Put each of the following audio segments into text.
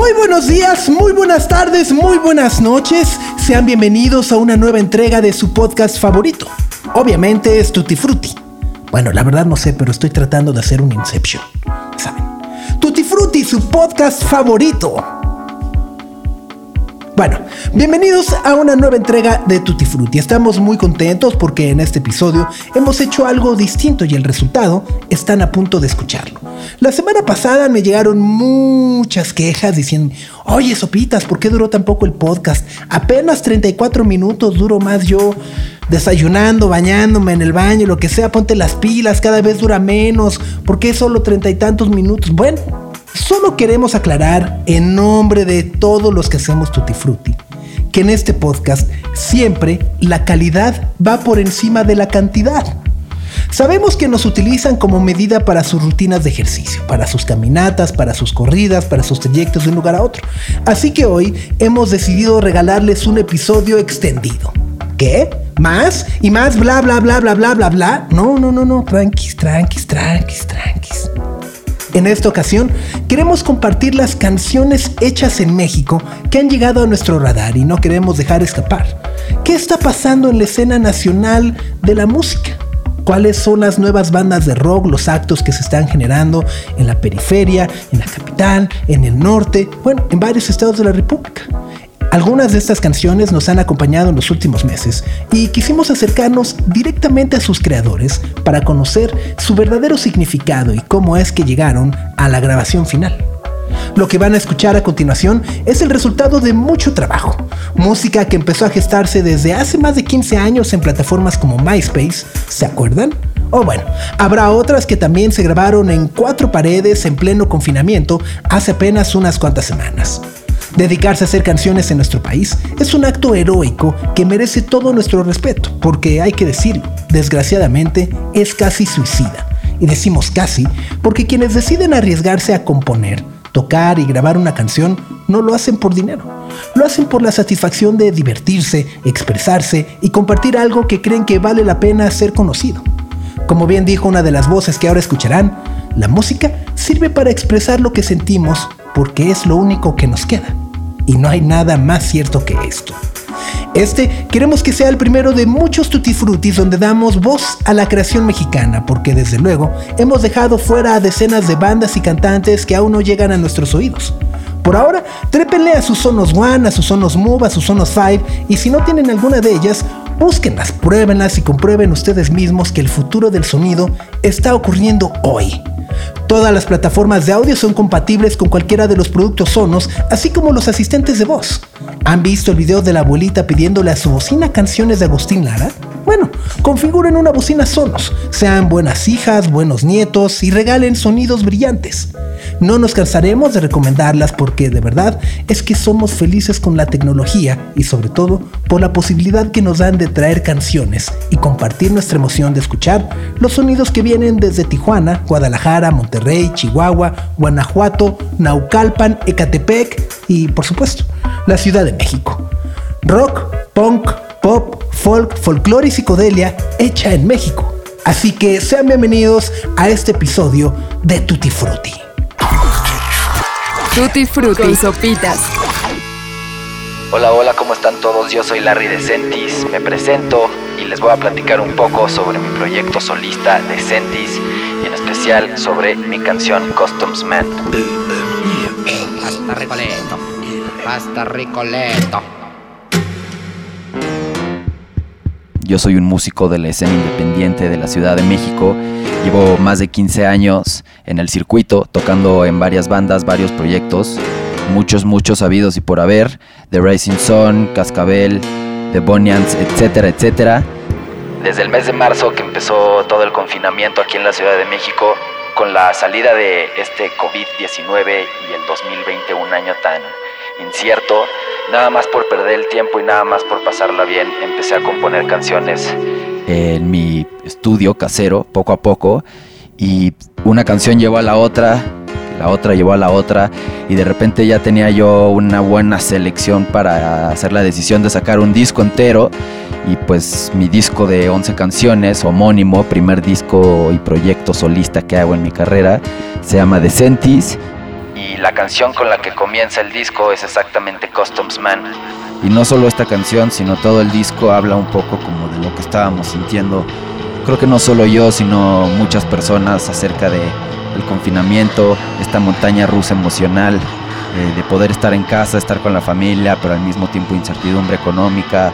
Muy buenos días, muy buenas tardes, muy buenas noches. Sean bienvenidos a una nueva entrega de su podcast favorito. Obviamente es Tutti Frutti. Bueno, la verdad no sé, pero estoy tratando de hacer un Inception. ¿Saben? Tutti Frutti, su podcast favorito. Bueno, bienvenidos a una nueva entrega de Tutti Frutti. Estamos muy contentos porque en este episodio hemos hecho algo distinto y el resultado están a punto de escucharlo. La semana pasada me llegaron muchas quejas diciendo, oye Sopitas, ¿por qué duró tan poco el podcast? Apenas 34 minutos duro más yo desayunando, bañándome en el baño, lo que sea, ponte las pilas, cada vez dura menos, ¿por qué solo treinta y tantos minutos? Bueno, Solo queremos aclarar en nombre de todos los que hacemos Tutti Frutti que en este podcast siempre la calidad va por encima de la cantidad. Sabemos que nos utilizan como medida para sus rutinas de ejercicio, para sus caminatas, para sus corridas, para sus trayectos de un lugar a otro. Así que hoy hemos decidido regalarles un episodio extendido. ¿Qué? ¿Más? ¿Y más bla bla bla bla bla bla bla? No, no, no, no. Tranquis, tranquis, tranquis, tranquis. En esta ocasión queremos compartir las canciones hechas en México que han llegado a nuestro radar y no queremos dejar escapar. ¿Qué está pasando en la escena nacional de la música? ¿Cuáles son las nuevas bandas de rock, los actos que se están generando en la periferia, en la capital, en el norte, bueno, en varios estados de la República? Algunas de estas canciones nos han acompañado en los últimos meses y quisimos acercarnos directamente a sus creadores para conocer su verdadero significado y cómo es que llegaron a la grabación final. Lo que van a escuchar a continuación es el resultado de mucho trabajo, música que empezó a gestarse desde hace más de 15 años en plataformas como MySpace, ¿se acuerdan? O bueno, habrá otras que también se grabaron en cuatro paredes en pleno confinamiento hace apenas unas cuantas semanas. Dedicarse a hacer canciones en nuestro país es un acto heroico que merece todo nuestro respeto, porque hay que decirlo, desgraciadamente es casi suicida. Y decimos casi porque quienes deciden arriesgarse a componer, tocar y grabar una canción no lo hacen por dinero. Lo hacen por la satisfacción de divertirse, expresarse y compartir algo que creen que vale la pena ser conocido. Como bien dijo una de las voces que ahora escucharán, la música sirve para expresar lo que sentimos porque es lo único que nos queda. Y no hay nada más cierto que esto. Este queremos que sea el primero de muchos tutti frutis donde damos voz a la creación mexicana, porque desde luego hemos dejado fuera a decenas de bandas y cantantes que aún no llegan a nuestros oídos. Por ahora, trépenle a sus Sonos One, a sus Sonos Move, a sus Sonos 5 y si no tienen alguna de ellas, búsquenlas, pruébenlas y comprueben ustedes mismos que el futuro del sonido está ocurriendo hoy. Todas las plataformas de audio son compatibles con cualquiera de los productos Sonos, así como los asistentes de voz. ¿Han visto el video de la abuelita pidiéndole a su bocina canciones de Agustín Lara? Bueno, configuren una bocina Sonos, sean buenas hijas, buenos nietos y regalen sonidos brillantes. No nos cansaremos de recomendarlas porque de verdad es que somos felices con la tecnología y sobre todo por la posibilidad que nos dan de traer canciones y compartir nuestra emoción de escuchar los sonidos que vienen desde Tijuana, Guadalajara, Monterrey, Chihuahua, Guanajuato, Naucalpan, Ecatepec y por supuesto la Ciudad de México. Rock, punk, pop, folk, folclore y psicodelia hecha en México. Así que sean bienvenidos a este episodio de Tutti Frutti. Tutti Frutti Sopitas. Hola, hola, ¿cómo están todos? Yo soy Larry Decentis, me presento y les voy a platicar un poco sobre mi proyecto solista Decentis y en especial sobre mi canción Customs Man. Hasta Ricoleto, hasta Ricoleto. Yo soy un músico de la escena independiente de la Ciudad de México. Llevo más de 15 años en el circuito, tocando en varias bandas, varios proyectos. Muchos, muchos sabidos y por haber. The Rising Sun, Cascabel, The Bonians, etcétera, etcétera. Desde el mes de marzo que empezó todo el confinamiento aquí en la Ciudad de México, con la salida de este COVID-19 y el 2020, un año tan incierto, nada más por perder el tiempo y nada más por pasarla bien, empecé a componer canciones en mi estudio casero, poco a poco, y una canción llevó a la otra, la otra llevó a la otra, y de repente ya tenía yo una buena selección para hacer la decisión de sacar un disco entero, y pues mi disco de 11 canciones, homónimo, primer disco y proyecto solista que hago en mi carrera, se llama Decentis, y la canción con la que comienza el disco es exactamente Customs Man. Y no solo esta canción, sino todo el disco habla un poco como de lo que estábamos sintiendo. Creo que no solo yo, sino muchas personas acerca de el confinamiento, esta montaña rusa emocional, eh, de poder estar en casa, estar con la familia, pero al mismo tiempo incertidumbre económica.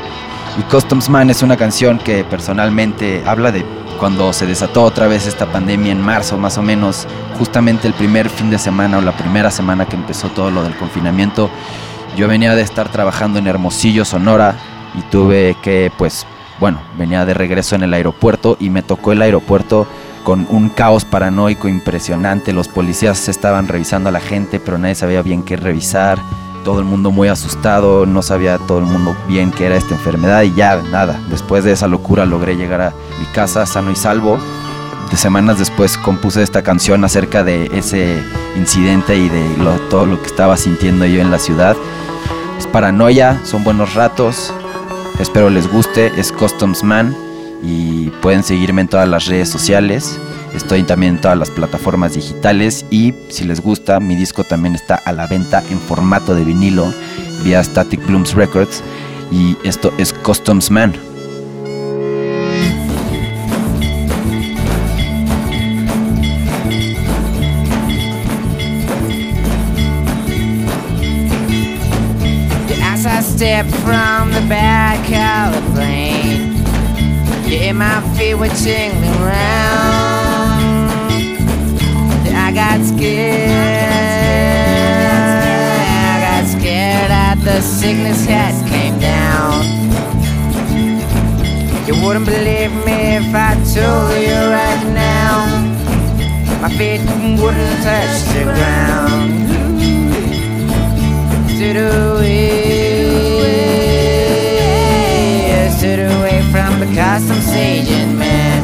Y Customs Man es una canción que personalmente habla de cuando se desató otra vez esta pandemia en marzo más o menos, justamente el primer fin de semana o la primera semana que empezó todo lo del confinamiento, yo venía de estar trabajando en Hermosillo, Sonora, y tuve que, pues, bueno, venía de regreso en el aeropuerto y me tocó el aeropuerto con un caos paranoico impresionante. Los policías estaban revisando a la gente, pero nadie sabía bien qué revisar. Todo el mundo muy asustado, no sabía todo el mundo bien qué era esta enfermedad y ya, nada. Después de esa locura logré llegar a mi casa sano y salvo. De semanas después compuse esta canción acerca de ese incidente y de todo lo que estaba sintiendo yo en la ciudad. Es paranoia, son buenos ratos. Espero les guste. Es Customs Man y pueden seguirme en todas las redes sociales. Estoy también en todas las plataformas digitales y si les gusta, mi disco también está a la venta en formato de vinilo vía Static Blooms Records y esto es Customs Man. step from the back of the plane. Yeah, my feet were tingling round. I got scared. I got scared that the sickness had came down. You wouldn't believe me if I told you right now. My feet wouldn't touch the ground. To the from the customs agent man.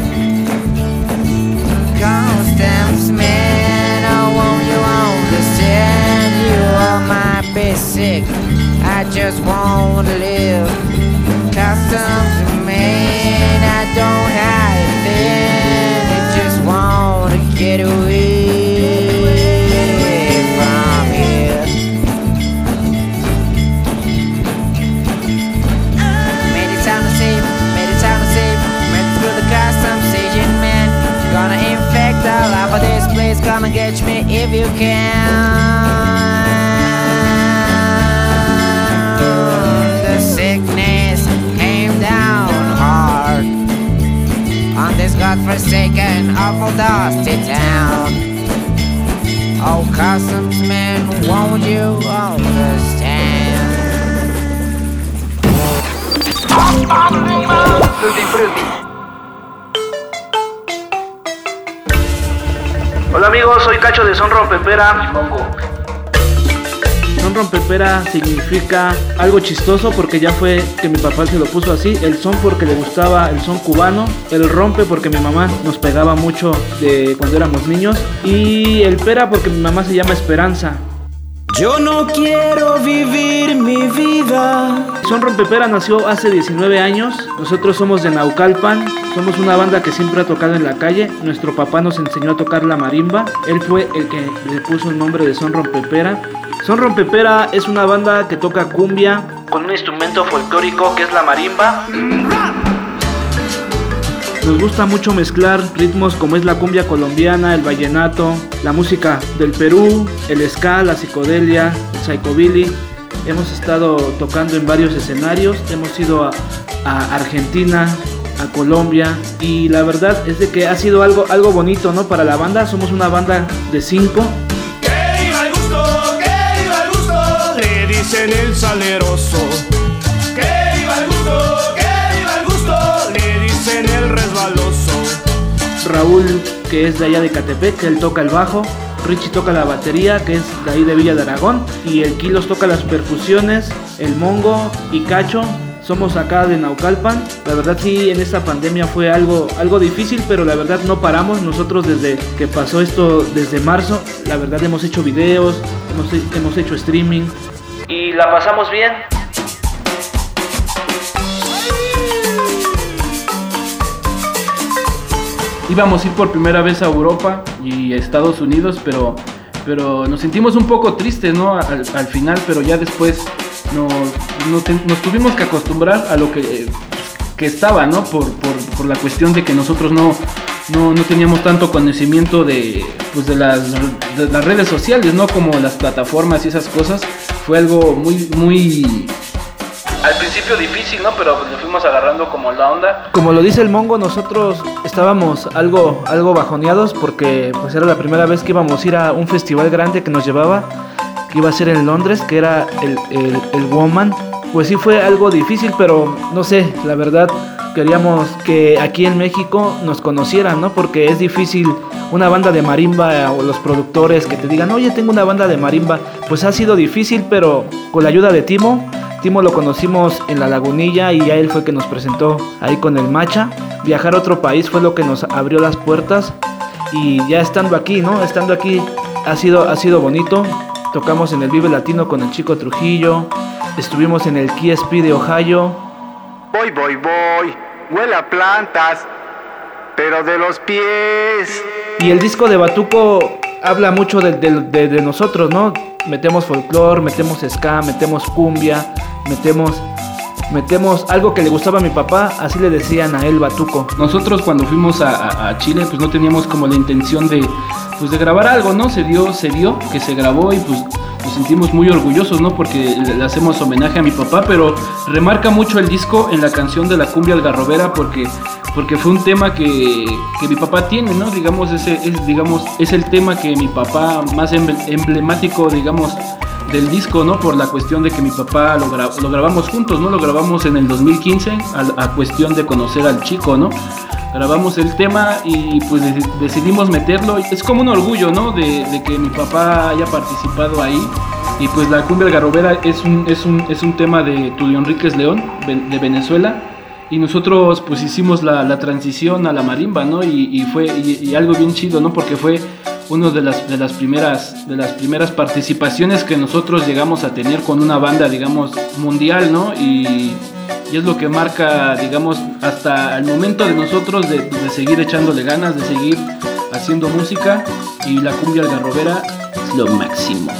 Customs man, oh, won't you understand? You might be sick. I just want to live. Customs Customs man, won't you understand? Fruity, fruity. Hola amigos, soy Cacho de Son Rompepera. Son Rompepera significa algo chistoso porque ya fue que mi papá se lo puso así. El son porque le gustaba el son cubano. El rompe porque mi mamá nos pegaba mucho de cuando éramos niños. Y el pera porque mi mamá se llama Esperanza. Yo no quiero vivir mi vida. Son Rompepera nació hace 19 años. Nosotros somos de Naucalpan. Somos una banda que siempre ha tocado en la calle. Nuestro papá nos enseñó a tocar la marimba. Él fue el que le puso el nombre de Son Rompepera. Son Rompepera es una banda que toca cumbia con un instrumento folclórico que es la marimba. Nos gusta mucho mezclar ritmos como es la cumbia colombiana, el vallenato, la música del Perú, el ska, la psicodelia, el psychobilly. Hemos estado tocando en varios escenarios, hemos ido a, Argentina, a Colombia y la verdad es de que ha sido algo, algo bonito ¿no? para la banda. Somos una banda de cinco. Dicen el saleroso. ¡Que viva el gusto! Raúl, que es de allá de Catepec, él toca el bajo. Richie toca la batería, que es de ahí de Villa de Aragón, y el Kilos toca las percusiones, el Mongo y Cacho somos acá de Naucalpan. La verdad sí, en esta pandemia fue algo, algo difícil, pero la verdad no paramos. Nosotros desde que pasó esto, desde marzo, la verdad hemos hecho videos, hemos, hemos hecho streaming y la pasamos bien. Íbamos a ir por primera vez a Europa y Estados Unidos, pero, pero nos sentimos un poco tristes, ¿no? Al, al final, pero ya después nos, nos tuvimos que acostumbrar a lo que, que estaba, ¿no? Por, por, por la cuestión de que nosotros no, no, no teníamos tanto conocimiento de, pues de, las, de las redes sociales, ¿no? Como las plataformas y esas cosas. Fue algo muy, muy... Al principio difícil, ¿no? Pero le fuimos agarrando como la onda. Como lo dice el Mongo, nosotros estábamos algo, algo bajoneados porque pues era la primera vez que íbamos a ir a un festival grande que nos llevaba que iba a ser en Londres, que era el, el, el Woman. Pues sí fue algo difícil, pero no sé, la verdad queríamos que aquí en México nos conocieran, ¿no? Porque es difícil una banda de marimba o los productores que te digan, oye, tengo una banda de marimba. Pues ha sido difícil, pero con la ayuda de Timo, Timo lo conocimos en la lagunilla y a él fue que nos presentó ahí con el Macha. Viajar a otro país fue lo que nos abrió las puertas y ya estando aquí, ¿no? Estando aquí ha sido, ha sido bonito. Tocamos en el Vive Latino con el Chico Trujillo. Estuvimos en el KSP de Ohio. Voy, voy, voy. Huele a plantas, pero de los pies. Y el disco de Batuco habla mucho de, de- de- de nosotros, ¿no? Metemos folclore, metemos ska, metemos cumbia, metemos, metemos algo que le gustaba a mi papá, así le decían a él Batuco. Nosotros cuando fuimos a, a- a Chile, pues no teníamos como la intención de, pues de grabar algo, ¿no? Se dio, se dio, que se grabó y pues nos sentimos muy orgullosos, ¿no? Porque le, hacemos homenaje a mi papá, pero remarca mucho el disco en la canción de la cumbia algarrobera porque, porque fue un tema que, que mi papá tiene, ¿no? Digamos, ese es, digamos, es el tema que mi papá más emble- emblemático, digamos, del disco, ¿no? Por la cuestión de que mi papá lo, gra- lo grabamos juntos, ¿no? Lo grabamos en el 2015 a, a cuestión de conocer al chico, ¿no? Grabamos el tema y pues deci- decidimos meterlo. Es como un orgullo, ¿no? De, que mi papá haya participado ahí. Y pues la cumbia algarrobera es un, es un, es un tema de Tulio Enríquez León, de Venezuela. Y nosotros pues hicimos la, transición a la marimba, ¿no? Y, fue y algo bien chido, ¿no? Porque fue una de las, de, las primeras, de las primeras participaciones que nosotros llegamos a tener con una banda, digamos, mundial, ¿no? Y, y es lo que marca, digamos, hasta el momento de nosotros de, seguir echándole ganas, de seguir haciendo música. Y la cumbia algarrobera es lo máximo.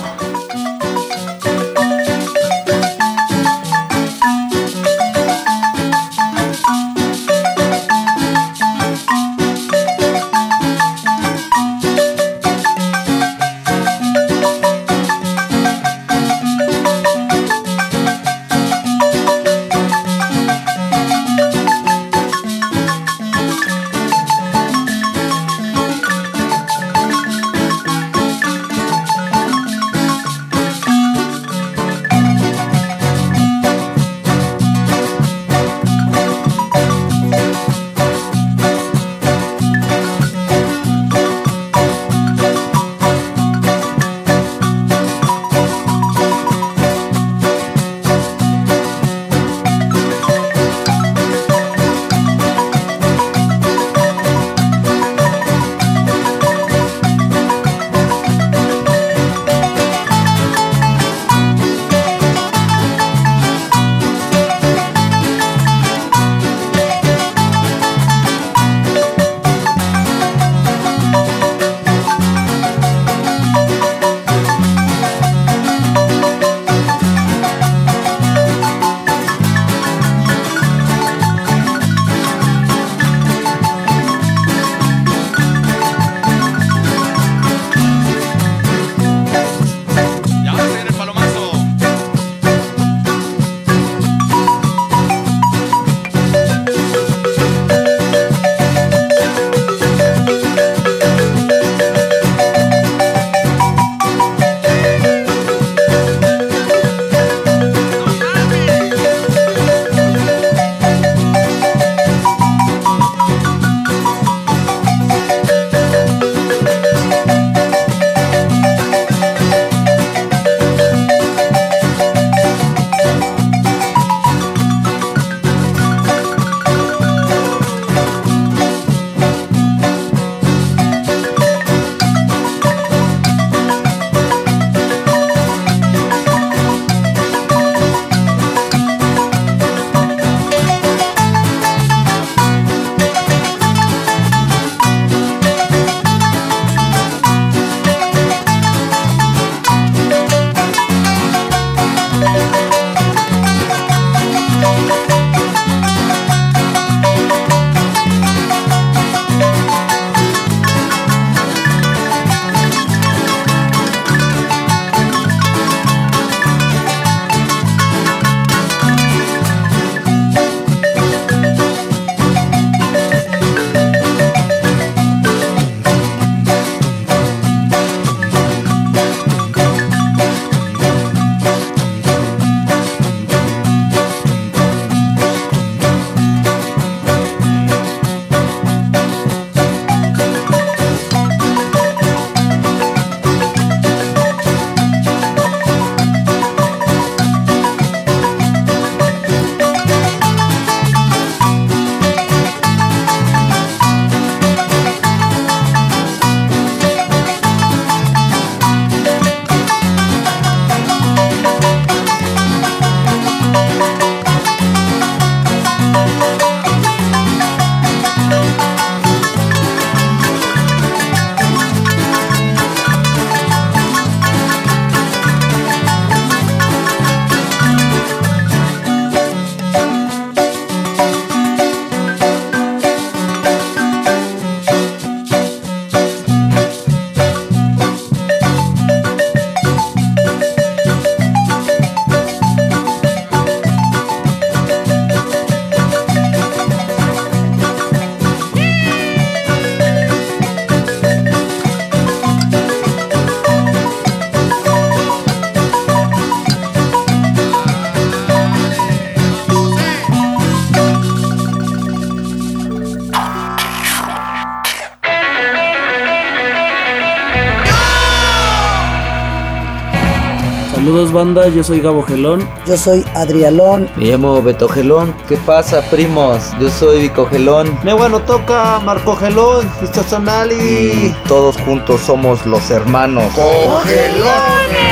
Banda, yo soy Gabo Gelón. Yo soy Adrialón. Me llamo Beto Gelón. ¿Qué pasa, primos? Yo soy Vico Gelón. Neguano toca Marco Gelón. Esto Sonali. Y todos juntos somos los hermanos. ¡Cogelones!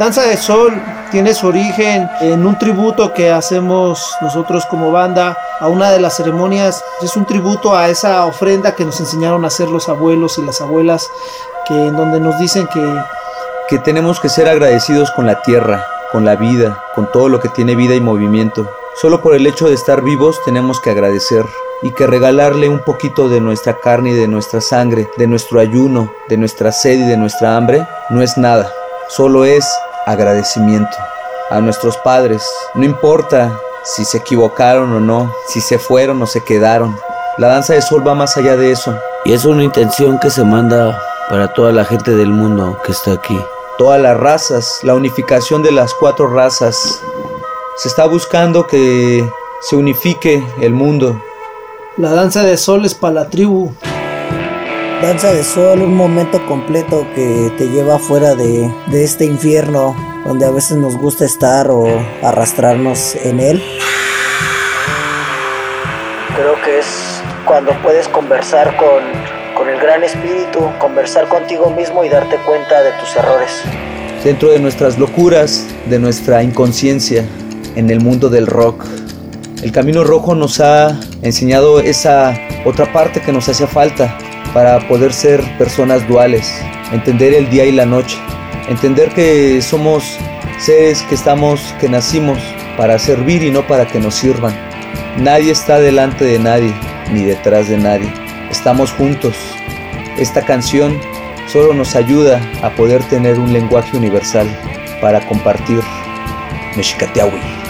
Danza de Sol tiene su origen en un tributo que hacemos nosotros como banda a una de las ceremonias. Es un tributo a esa ofrenda que nos enseñaron a hacer los abuelos y las abuelas, que en donde nos dicen que que tenemos que ser agradecidos con la tierra, con la vida, con todo lo que tiene vida y movimiento. Solo por el hecho de estar vivos tenemos que agradecer y que regalarle un poquito de nuestra carne y de nuestra sangre, de nuestro ayuno, de nuestra sed y de nuestra hambre, no es nada. Solo es agradecimiento a nuestros padres. No importa si se equivocaron o no, si se fueron o se quedaron. La danza de sol va más allá de eso. Y es una intención que se manda para toda la gente del mundo que está aquí. Todas las razas, la unificación de las cuatro razas. Se está buscando que se unifique el mundo. la danza de sol es para la tribu. Danza de Sol, un momento completo que te lleva fuera de, de este infierno donde a veces nos gusta estar o arrastrarnos en él. Creo que es cuando puedes conversar con, con el gran espíritu, conversar contigo mismo y darte cuenta de tus errores. Dentro de nuestras locuras, de nuestra inconsciencia, en el mundo del rock. El Camino Rojo nos ha enseñado esa otra parte que nos hacía falta para poder ser personas duales, entender el día y la noche, entender que somos seres que estamos, que nacimos para servir y no para que nos sirvan. Nadie está delante de nadie ni detrás de nadie. Estamos juntos. Esta canción solo nos ayuda a poder tener un lenguaje universal para compartir. Mexicateahui.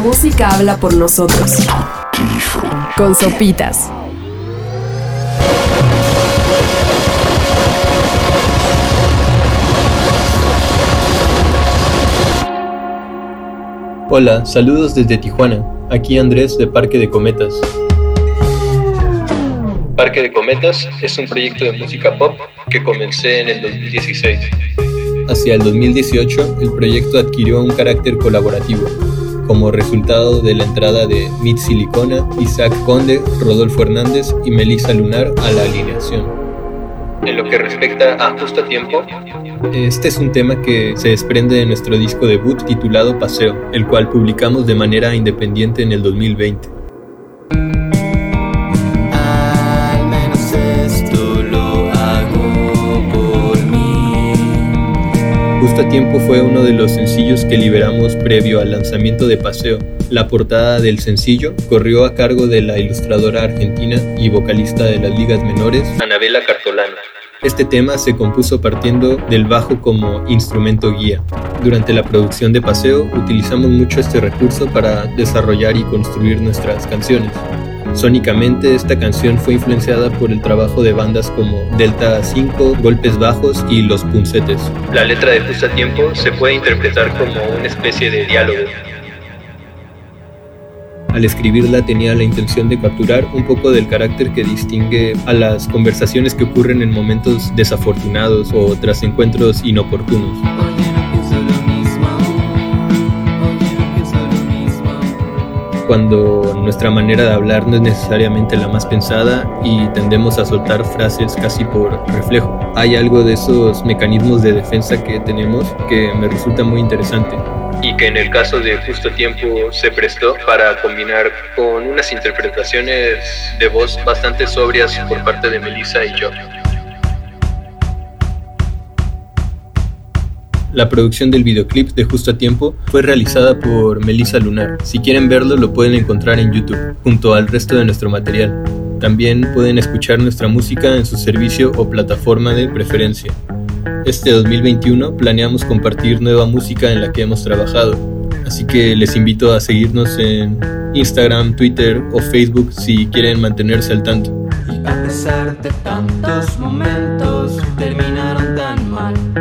Música habla por nosotros. Con sopitas. Hola, saludos desde Tijuana. Aquí Andrés de Parque de Cometas. Parque de Cometas es un proyecto de música pop que comencé en el 2016. Hacia el 2018, el proyecto adquirió un carácter colaborativo, como resultado de la entrada de Mit Silicona, Isaac Conde, Rodolfo Hernández y Melissa Lunar a la alineación. En lo que respecta a Justo a Tiempo, este es un tema que se desprende de nuestro disco debut titulado Paseo, el cual publicamos de manera independiente en el 2020. Justo a Tiempo fue uno de los sencillos que liberamos previo al lanzamiento de Paseo. La portada del sencillo corrió a cargo de la ilustradora argentina y vocalista de las ligas menores, Anabela Cartolana. Este tema se compuso partiendo del bajo como instrumento guía. Durante la producción de Paseo utilizamos mucho este recurso para desarrollar y construir nuestras canciones. Sónicamente, esta canción fue influenciada por el trabajo de bandas como Delta 5, Golpes Bajos y Los Puncetes. La letra de Justo a Tiempo se puede interpretar como una especie de diálogo. Al escribirla tenía la intención de capturar un poco del carácter que distingue a las conversaciones que ocurren en momentos desafortunados o tras encuentros inoportunos. Cuando nuestra manera de hablar no es necesariamente la más pensada y tendemos a soltar frases casi por reflejo. Hay algo de esos mecanismos de defensa que tenemos que me resulta muy interesante y que en el caso de Justo Tiempo se prestó para combinar con unas interpretaciones de voz bastante sobrias por parte de Melissa y yo. La producción del videoclip de Justo a Tiempo fue realizada por Melissa Lunar. Si quieren verlo lo pueden encontrar en YouTube, junto al resto de nuestro material. También pueden escuchar nuestra música en su servicio o plataforma de preferencia. Este 2021 planeamos compartir nueva música en la que hemos trabajado, así que les invito a seguirnos en Instagram, Twitter o Facebook si quieren mantenerse al tanto. Y a pesar de tantos momentos, terminaron tan mal.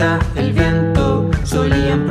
El viento solían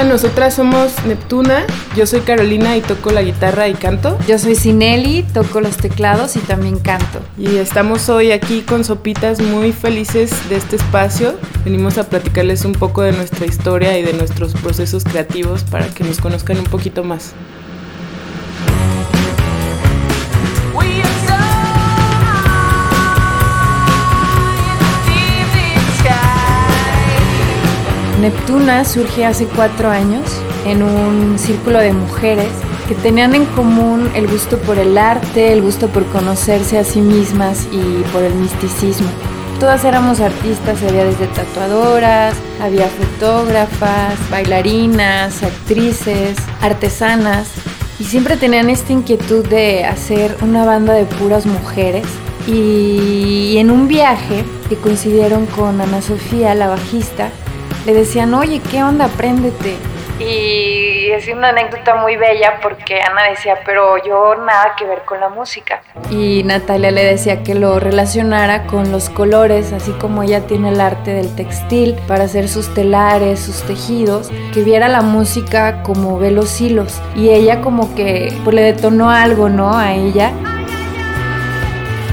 Hola, nosotras somos Neptuna. Yo soy Carolina y toco la guitarra y canto. Yo soy Cinelli, toco los teclados y también canto. Y estamos hoy aquí con Sopitas muy felices de este espacio. Venimos a platicarles un poco de nuestra historia y de nuestros procesos creativos para que nos conozcan un poquito más. Neptuna surge hace cuatro años en un círculo de mujeres que tenían en común el gusto por el arte, el gusto por conocerse a sí mismas y por el misticismo. Todas éramos artistas, había desde tatuadoras, había fotógrafas, bailarinas, actrices, artesanas, y siempre tenían esta inquietud de hacer una banda de puras mujeres. Y en un viaje que coincidieron con Ana Sofía, la bajista, le decían, oye, ¿qué onda? Préndete. Y es una anécdota muy bella porque Ana decía, pero yo nada que ver con la música. Y Natalia le decía que lo relacionara con los colores, así como ella tiene el arte del textil para hacer sus telares, sus tejidos, que viera la música como ve los hilos. Y ella como que pues, le detonó algo, ¿no? A ella.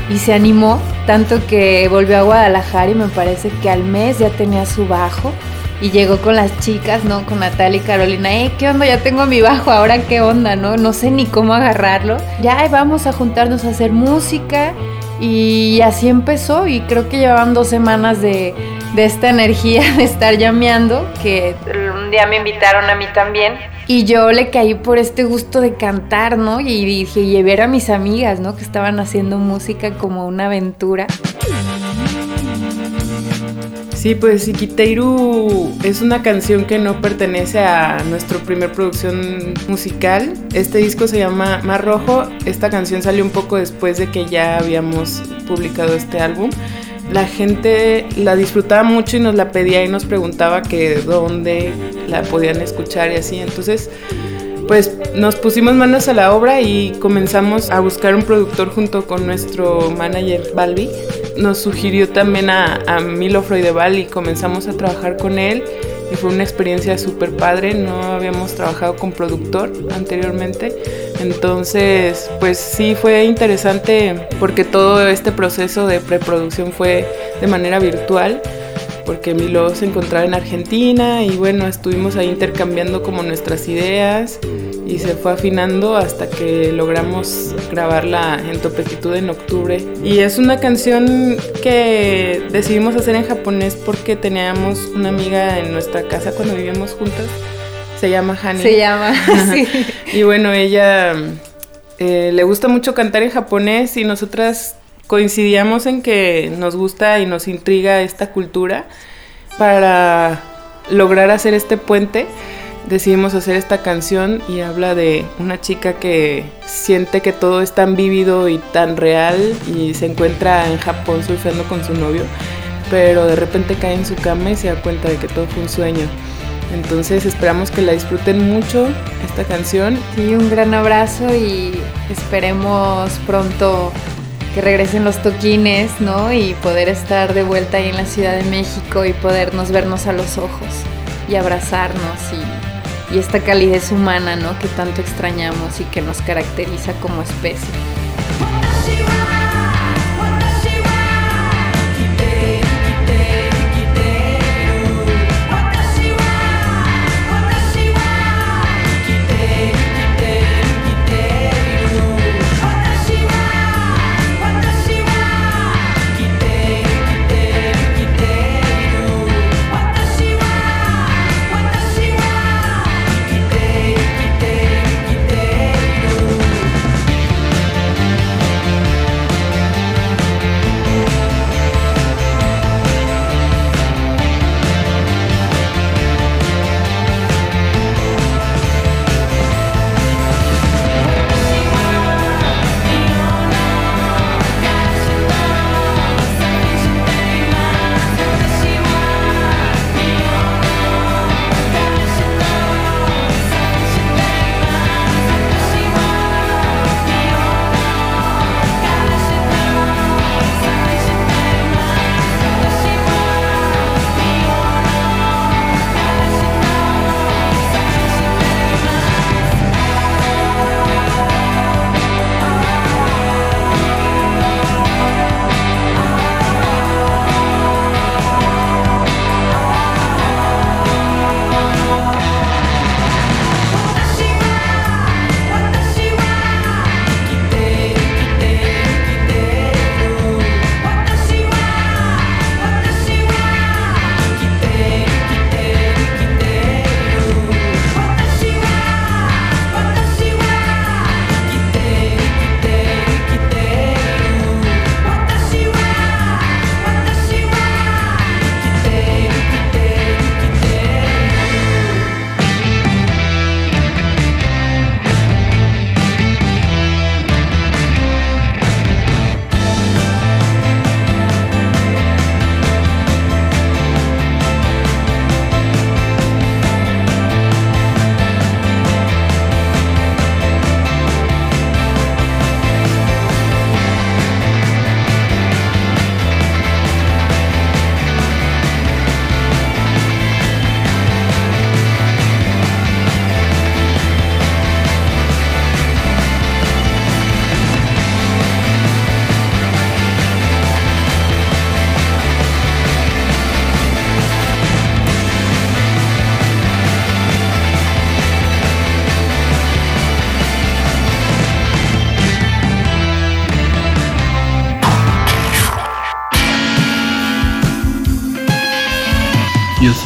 Y se animó, tanto que volvió a Guadalajara y me parece que al mes ya tenía su bajo y llegó con las chicas, ¿no? Con Natalia y Carolina, eh, ¿qué onda? Ya tengo mi bajo, ahora qué onda, ¿no? No sé ni cómo agarrarlo. Ya vamos a juntarnos a hacer música y así empezó y creo que llevaban dos semanas de, de esta energía de estar llameando, que un día me invitaron a mí también. Y yo le caí por este gusto de cantar, ¿no? Y dije, ver a mis amigas, ¿no? Que estaban haciendo música como una aventura. Sí, pues Iquiteiru es una canción que no pertenece a nuestra primer producción musical. Este disco se llama Mar Rojo. Esta canción salió un poco después de que ya habíamos publicado este álbum. La gente la disfrutaba mucho y nos la pedía y nos preguntaba que dónde la podían escuchar y así. Entonces, pues nos pusimos manos a la obra y comenzamos a buscar un productor junto con nuestro manager Balbi. Nos sugirió también a, a Milo Freudeval y comenzamos a trabajar con él y fue una experiencia súper padre, no habíamos trabajado con productor anteriormente, entonces pues sí fue interesante porque todo este proceso de preproducción fue de manera virtual porque Milo se encontraba en Argentina y bueno, estuvimos ahí intercambiando como nuestras ideas y se fue afinando hasta que logramos grabarla en Topetitud en octubre. Y es una canción que decidimos hacer en japonés porque teníamos una amiga en nuestra casa cuando vivíamos juntas. Se llama Hani. Se llama, sí. y bueno, ella eh, le gusta mucho cantar en japonés y nosotras coincidíamos en que nos gusta y nos intriga esta cultura para lograr hacer este puente decidimos hacer esta canción y habla de una chica que siente que todo es tan vívido y tan real y se encuentra en Japón surfeando con su novio, pero de repente cae en su cama y se da cuenta de que todo fue un sueño. Entonces esperamos que la disfruten mucho esta canción. Sí, un gran abrazo y esperemos pronto que regresen los toquines, ¿no? Y poder estar de vuelta ahí en la Ciudad de México y podernos vernos a los ojos y abrazarnos y y esta calidez humana, ¿no? Que tanto extrañamos y que nos caracteriza como especie.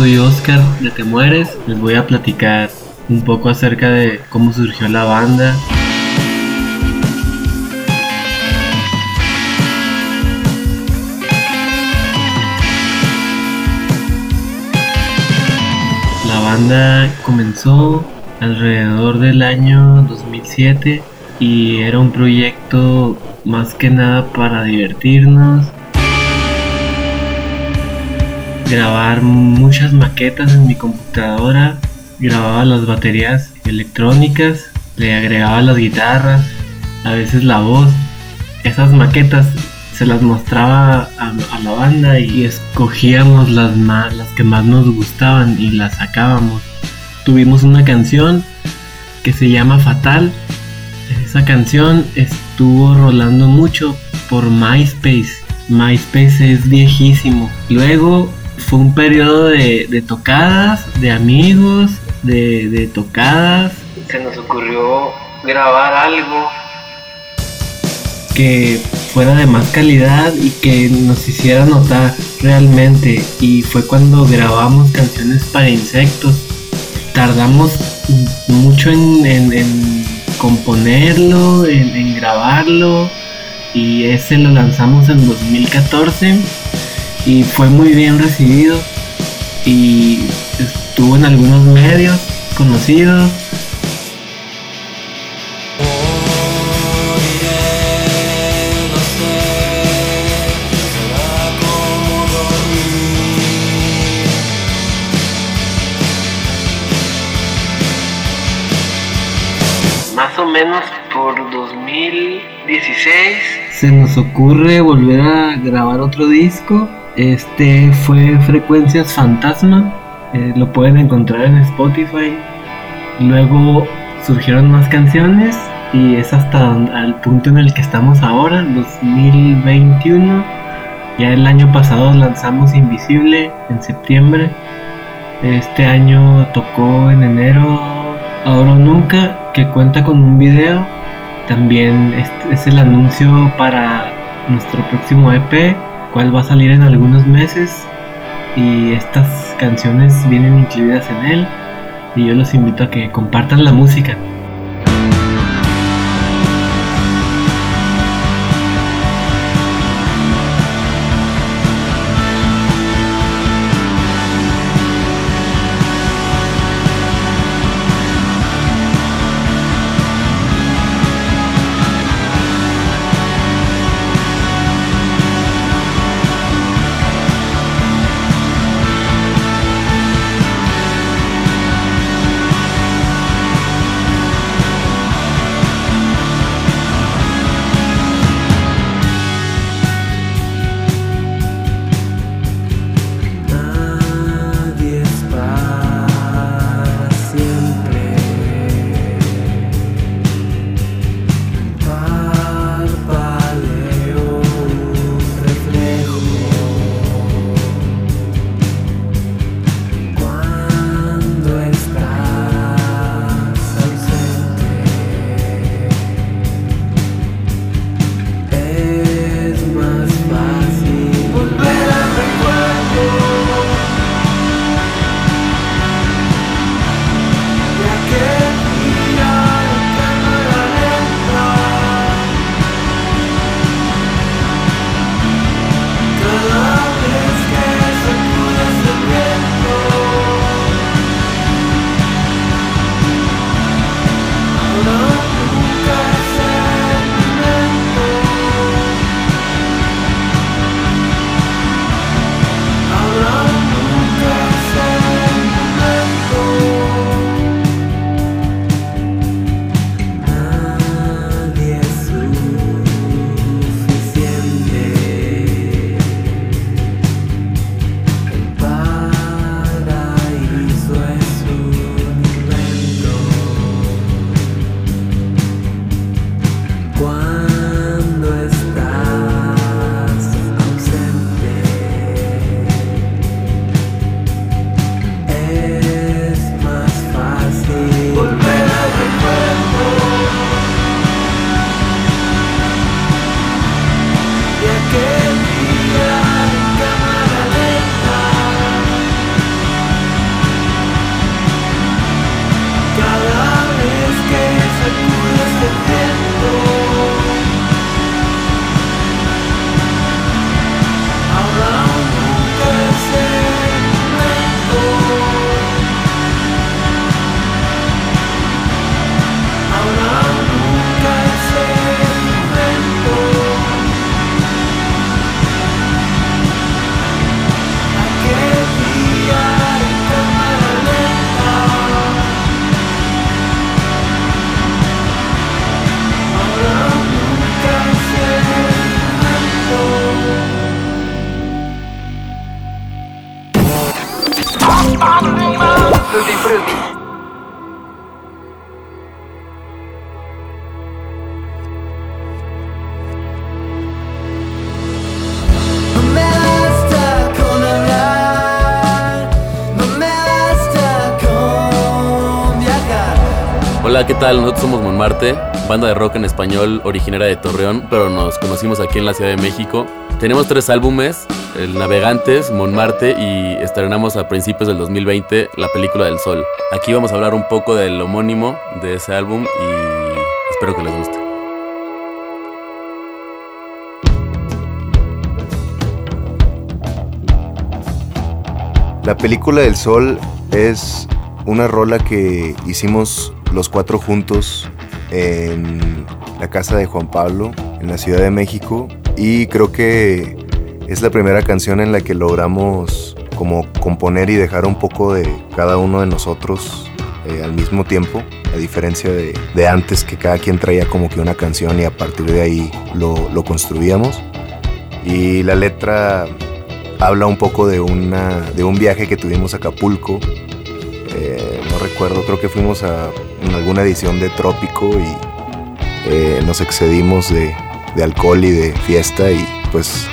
Soy Oscar de Te Mueres. Les voy a platicar un poco acerca de cómo surgió la banda. La banda comenzó alrededor del año 2007 y era un proyecto más que nada para divertirnos, grabar muchas maquetas en mi computadora, grababa las baterías electrónicas, le agregaba las guitarras, a veces la voz. Esas maquetas se las mostraba a, a la banda y escogíamos las, más, las que más nos gustaban y las sacábamos. Tuvimos una canción que se llama Fatal. Esa canción estuvo rolando mucho por MySpace. MySpace es viejísimo. Luego fue un periodo de, de tocadas, de amigos, de, de tocadas. Se nos ocurrió grabar algo que fuera de más calidad y que nos hiciera notar realmente. Y fue cuando grabamos canciones para insectos. Tardamos mucho en, en- en componerlo, en, en grabarlo. Y ese lo lanzamos en 2014 y fue muy bien recibido y estuvo en algunos medios conocidos. Más o menos por 2016 se nos ocurre volver a grabar otro disco. Este fue Frecuencias Fantasma. eh, lo pueden encontrar en Spotify. Luego surgieron más canciones y es hasta al punto en el que estamos ahora, 2021. Ya el año pasado lanzamos Invisible en septiembre. Este año tocó en enero Ahora o Nunca, que cuenta con un video. También es el anuncio para nuestro próximo EP, cual va a salir en algunos meses. Y estas canciones vienen incluidas en él. Y yo los invito a que compartan la música. ¿Qué tal? Nosotros somos Monmarte, banda de rock en español originaria de Torreón, pero nos conocimos aquí en la Ciudad de México. Tenemos tres álbumes, El Navegantes, Monmarte y estrenamos a principios del 2020 la película del Sol. Aquí vamos a hablar un poco del homónimo de ese álbum y espero que les guste. La película del sol es una rola que hicimos los cuatro juntos en la casa de Juan Pablo, en la Ciudad de México. Y creo que es la primera canción en la que logramos como componer y dejar un poco de cada uno de nosotros eh, al mismo tiempo, a diferencia de, de antes que cada quien traía como que una canción y a partir de ahí lo, lo construíamos. Y la letra habla un poco de, una, de un viaje que tuvimos a Acapulco. Eh, recuerdo, creo que fuimos a en alguna edición de Trópico y eh, nos excedimos de, alcohol y de fiesta y pues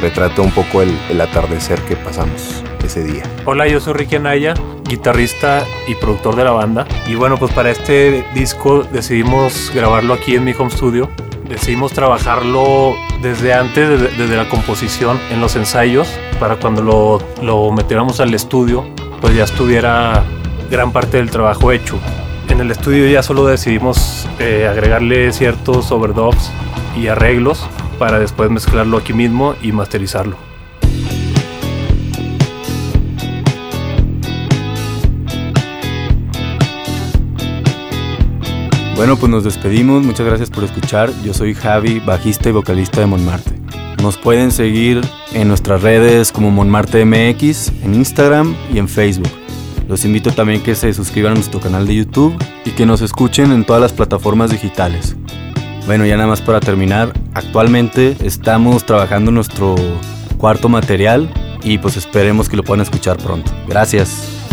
retrata un poco el, atardecer que pasamos ese día. Hola, yo soy Ricky Anaya, guitarrista y productor de la banda. Y bueno, pues para este disco decidimos grabarlo aquí en mi home studio. Decidimos trabajarlo desde antes, desde, desde la composición, en los ensayos, para cuando lo, lo metiéramos al estudio, pues ya estuviera gran parte del trabajo hecho. En el estudio ya solo decidimos eh, agregarle ciertos overdubs y arreglos para después mezclarlo aquí mismo y masterizarlo. Bueno, pues nos despedimos. Muchas gracias por escuchar. Yo soy Javi, bajista y vocalista de Monmarte. Nos pueden seguir en nuestras redes como Monmarte MX, en Instagram y en Facebook. Los invito también que se suscriban a nuestro canal de YouTube y que nos escuchen en todas las plataformas digitales. Bueno, ya nada más para terminar, actualmente estamos trabajando nuestro cuarto material y pues esperemos que lo puedan escuchar pronto. Gracias.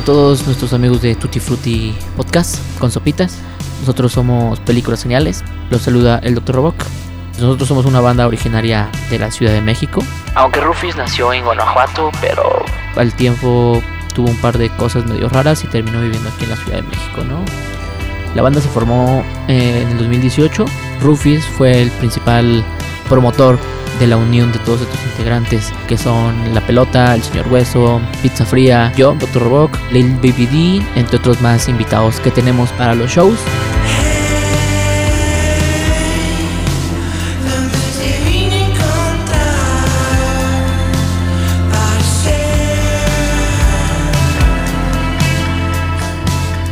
A todos nuestros amigos de Tutti Frutti Podcast con sopitas. Nosotros somos Películas Geniales. Los saluda el Dr. Roboc. Nosotros somos una banda originaria de la Ciudad de México. Aunque Rufis nació en Guanajuato, pero al tiempo tuvo un par de cosas medio raras y terminó viviendo aquí en la Ciudad de México, ¿no? La banda se formó eh, en el 2018. Rufis fue el principal promotor de la unión de todos estos integrantes que son La Pelota, El Señor Hueso, Pizza Fría, yo, Dr. Rock, Lil Baby D, entre otros más invitados que tenemos para los shows.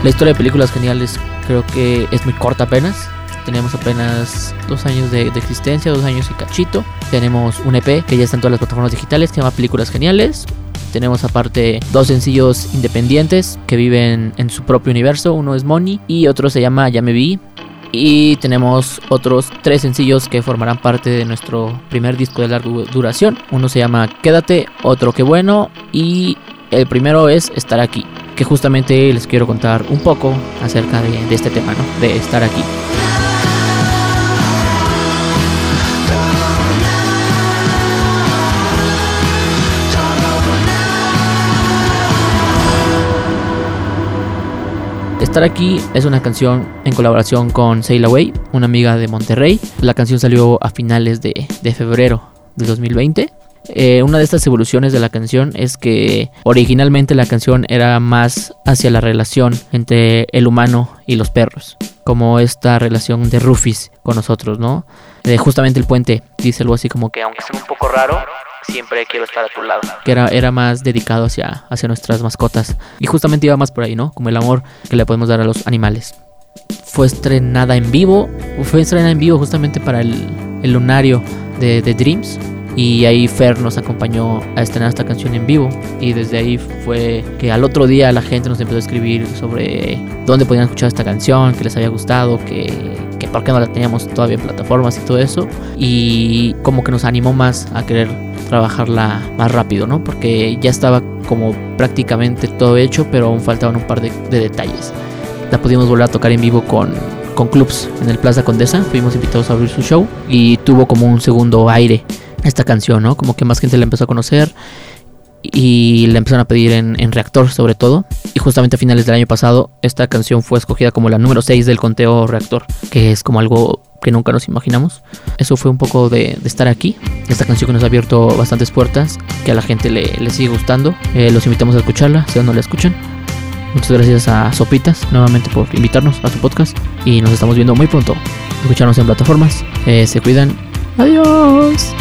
La historia de películas geniales creo que es muy corta apenas. Tenemos apenas dos años de, de, existencia, dos años y cachito. Tenemos un EP que ya está en todas las plataformas digitales, que se llama Películas Geniales. Tenemos aparte dos sencillos independientes que viven en su propio universo. Uno es Money y otro se llama Ya me vi. Y tenemos otros tres sencillos que formarán parte de nuestro primer disco de larga duración. Uno se llama Quédate, otro que bueno y el primero es Estar aquí que justamente les quiero contar un poco acerca de, de este tema, ¿no? De estar aquí. Estar aquí es una canción en colaboración con Sail Away, una amiga de Monterrey. La canción salió a finales de, febrero de 2020 eh, una de estas evoluciones de la canción es que originalmente la canción era más hacia la relación entre el humano y los perros, como esta relación de Rufis con nosotros, ¿no? Eh, justamente el puente dice algo así como que aunque sea un poco raro, siempre quiero estar a tu lado. Que era, era más dedicado hacia, hacia nuestras mascotas. Y justamente iba más por ahí, ¿no? Como el amor que le podemos dar a los animales. Fue estrenada en vivo, fue estrenada en vivo justamente para el, el lunario de, de Dreams y ahí Fer nos acompañó a estrenar esta canción en vivo y desde ahí fue que al otro día la gente nos empezó a escribir sobre dónde podían escuchar esta canción, que les había gustado, que, que por qué no la teníamos todavía en plataformas y todo eso y como que nos animó más a querer trabajarla más rápido, ¿no? Porque ya estaba como prácticamente todo hecho, pero aún faltaban un par de, de detalles. La pudimos volver a tocar en vivo con, con clubs en el Plaza Condesa, fuimos invitados a abrir su show y tuvo como un segundo aire esta canción, ¿no? Como que más gente la empezó a conocer y la empezaron a pedir en, en, Reactor sobre todo. Y justamente a finales del año pasado esta canción fue escogida como la número 6 del conteo Reactor, que es como algo que nunca nos imaginamos. Eso fue un poco de, de estar aquí. Esta canción que nos ha abierto bastantes puertas, que a la gente le, le sigue gustando. Eh, los invitamos a escucharla, si aún no la escuchan. Muchas gracias a Sopitas nuevamente por invitarnos a su podcast. Y nos estamos viendo muy pronto. Escucharnos en plataformas. Eh, se cuidan. Adiós.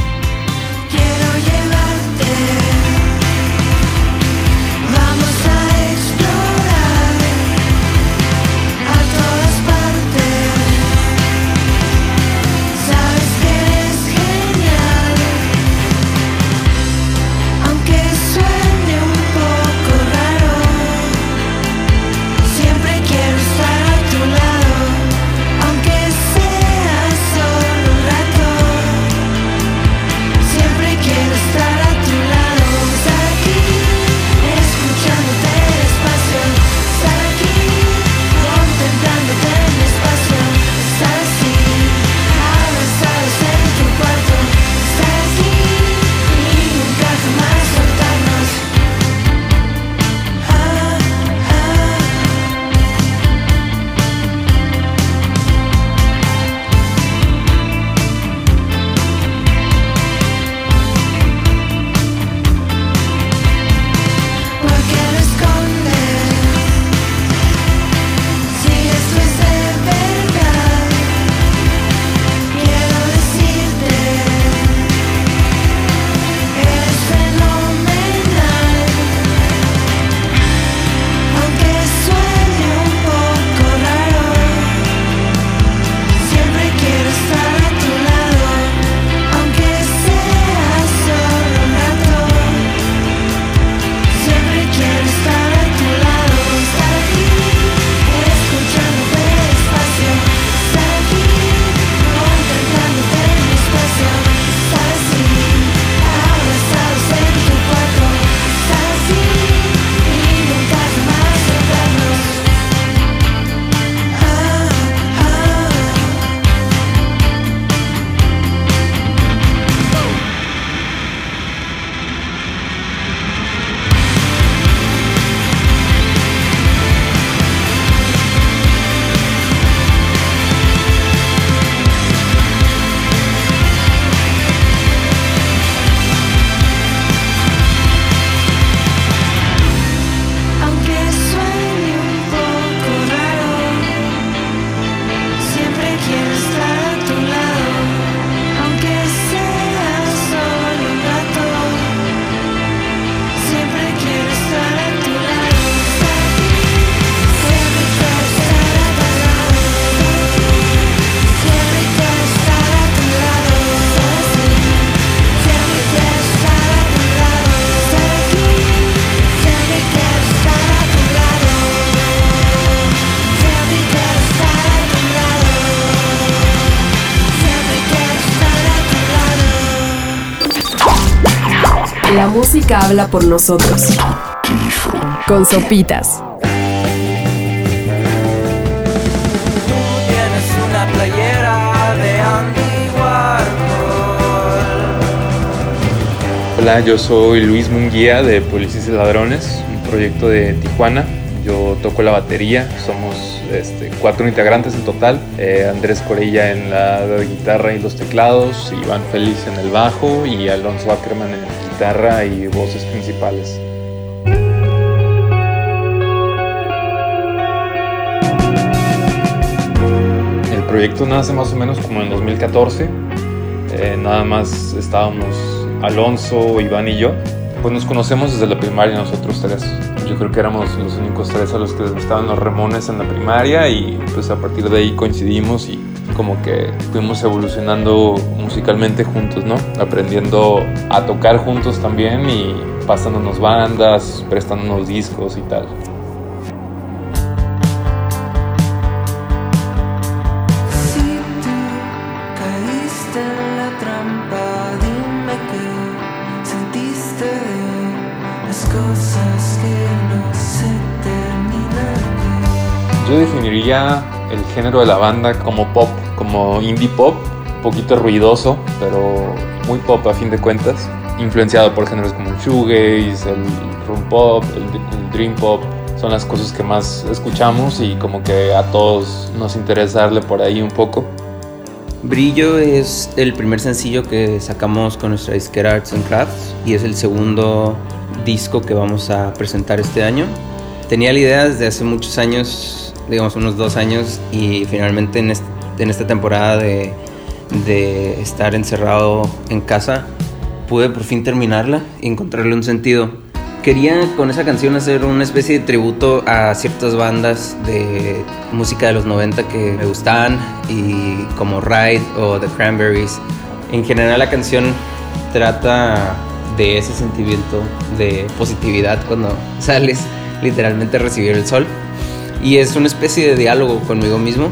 Música habla por nosotros. Con sopitas. Tienes una playera de Andy Warhol. Hola, yo soy Luis Munguía de Policías y Ladrones, un proyecto de Tijuana. Yo toco la batería, somos este, cuatro integrantes en total. Eh, Andrés Corella en la guitarra y los teclados, Iván Félix en el bajo y Alonso Ackerman en guitarra y voces principales. El proyecto nace más o menos como en 2014. Eh, nada más estábamos Alonso, Iván y yo. Pues nos conocemos desde la primaria nosotros tres. Yo creo que éramos los únicos tres a los que les gustaban los Ramones en la primaria y pues a partir de ahí coincidimos y como que fuimos evolucionando musicalmente juntos, ¿no? Aprendiendo a tocar juntos también y pasándonos bandas, prestándonos discos y tal. El género de la banda como pop, como indie pop, un poquito ruidoso, pero muy pop a fin de cuentas, influenciado por géneros como el shoegaze, el room pop, el, el dream pop. Son las cosas que más escuchamos y como que a todos nos interesa darle por ahí un poco. Brillo es el primer sencillo que sacamos con nuestra disquera Arts and Crafts y es el segundo disco que vamos a presentar este año. Tenía la idea desde hace muchos años, digamos unos dos años, y finalmente en, est- en esta temporada de, de estar encerrado en casa pude por fin terminarla y encontrarle un sentido. Quería con esa canción hacer una especie de tributo a ciertas bandas de música de los 90 que me gustaban y como Ride o The Cranberries. En general la canción trata de ese sentimiento de positividad cuando sales literalmente a recibir el sol y es una especie de diálogo conmigo mismo.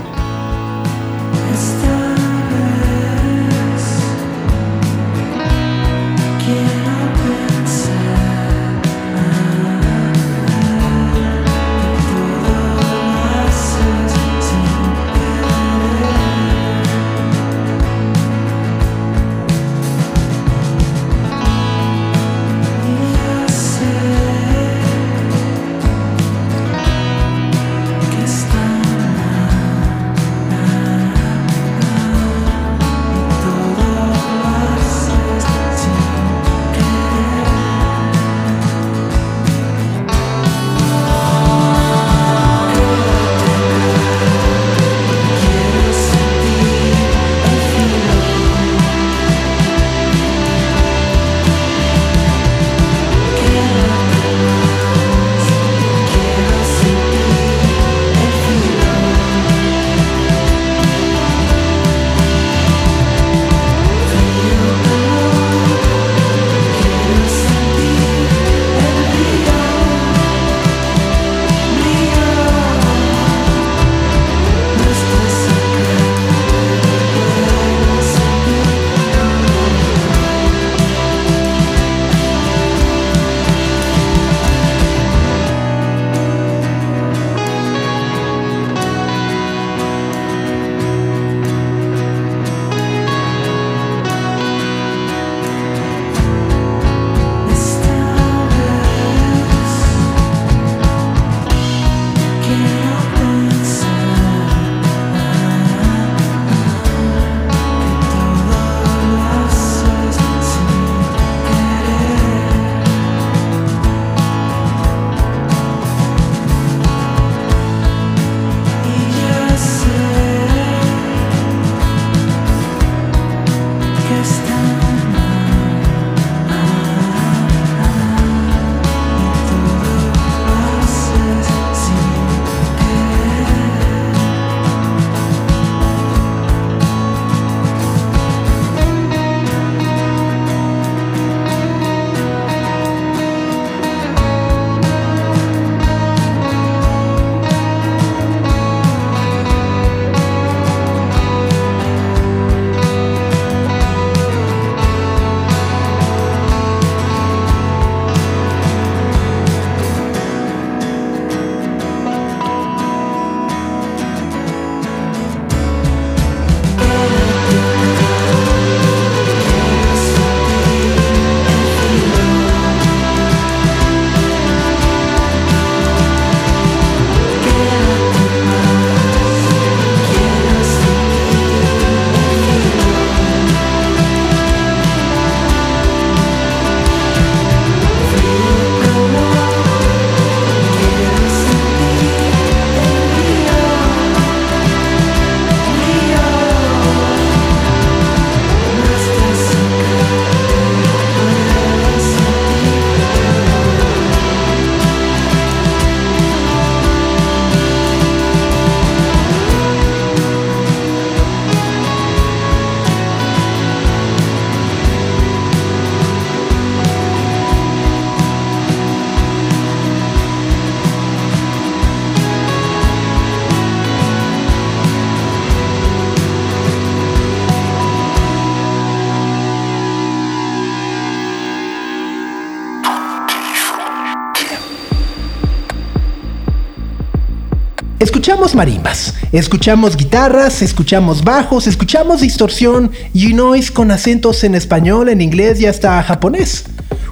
Escuchamos marimbas, escuchamos guitarras, escuchamos bajos, escuchamos distorsión y noise con acentos en español, en inglés y hasta japonés.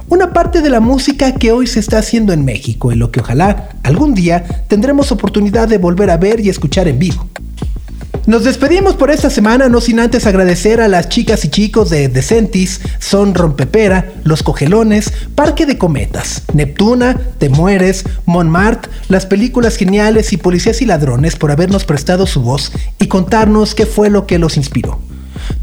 Una parte de la música que hoy se está haciendo en México, en lo que ojalá algún día tendremos oportunidad de volver a ver y escuchar en vivo. Nos despedimos por esta semana, no sin antes agradecer a las chicas y chicos de Decentis, Son Rompepera, Los Cogelones, Parque de Cometas, Neptuna, Te Mueres, Montmartre, las películas geniales y Policías y Ladrones por habernos prestado su voz y contarnos qué fue lo que los inspiró.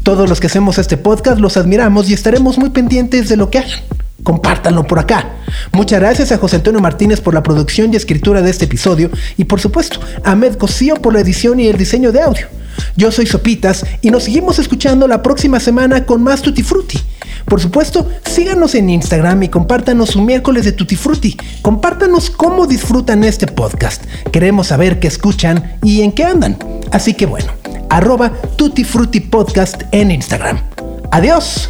Todos los que hacemos este podcast los admiramos y estaremos muy pendientes de lo que hagan compártanlo por acá. Muchas gracias a José Antonio Martínez por la producción y escritura de este episodio y por supuesto a Med Cosío por la edición y el diseño de audio. Yo soy Sopitas y nos seguimos escuchando la próxima semana con más Tutti Frutti. Por supuesto, síganos en Instagram y compártanos su miércoles de Tutti Frutti. Compártanos cómo disfrutan este podcast. Queremos saber qué escuchan y en qué andan. Así que bueno, arroba Tutti Frutti Podcast en Instagram. Adiós.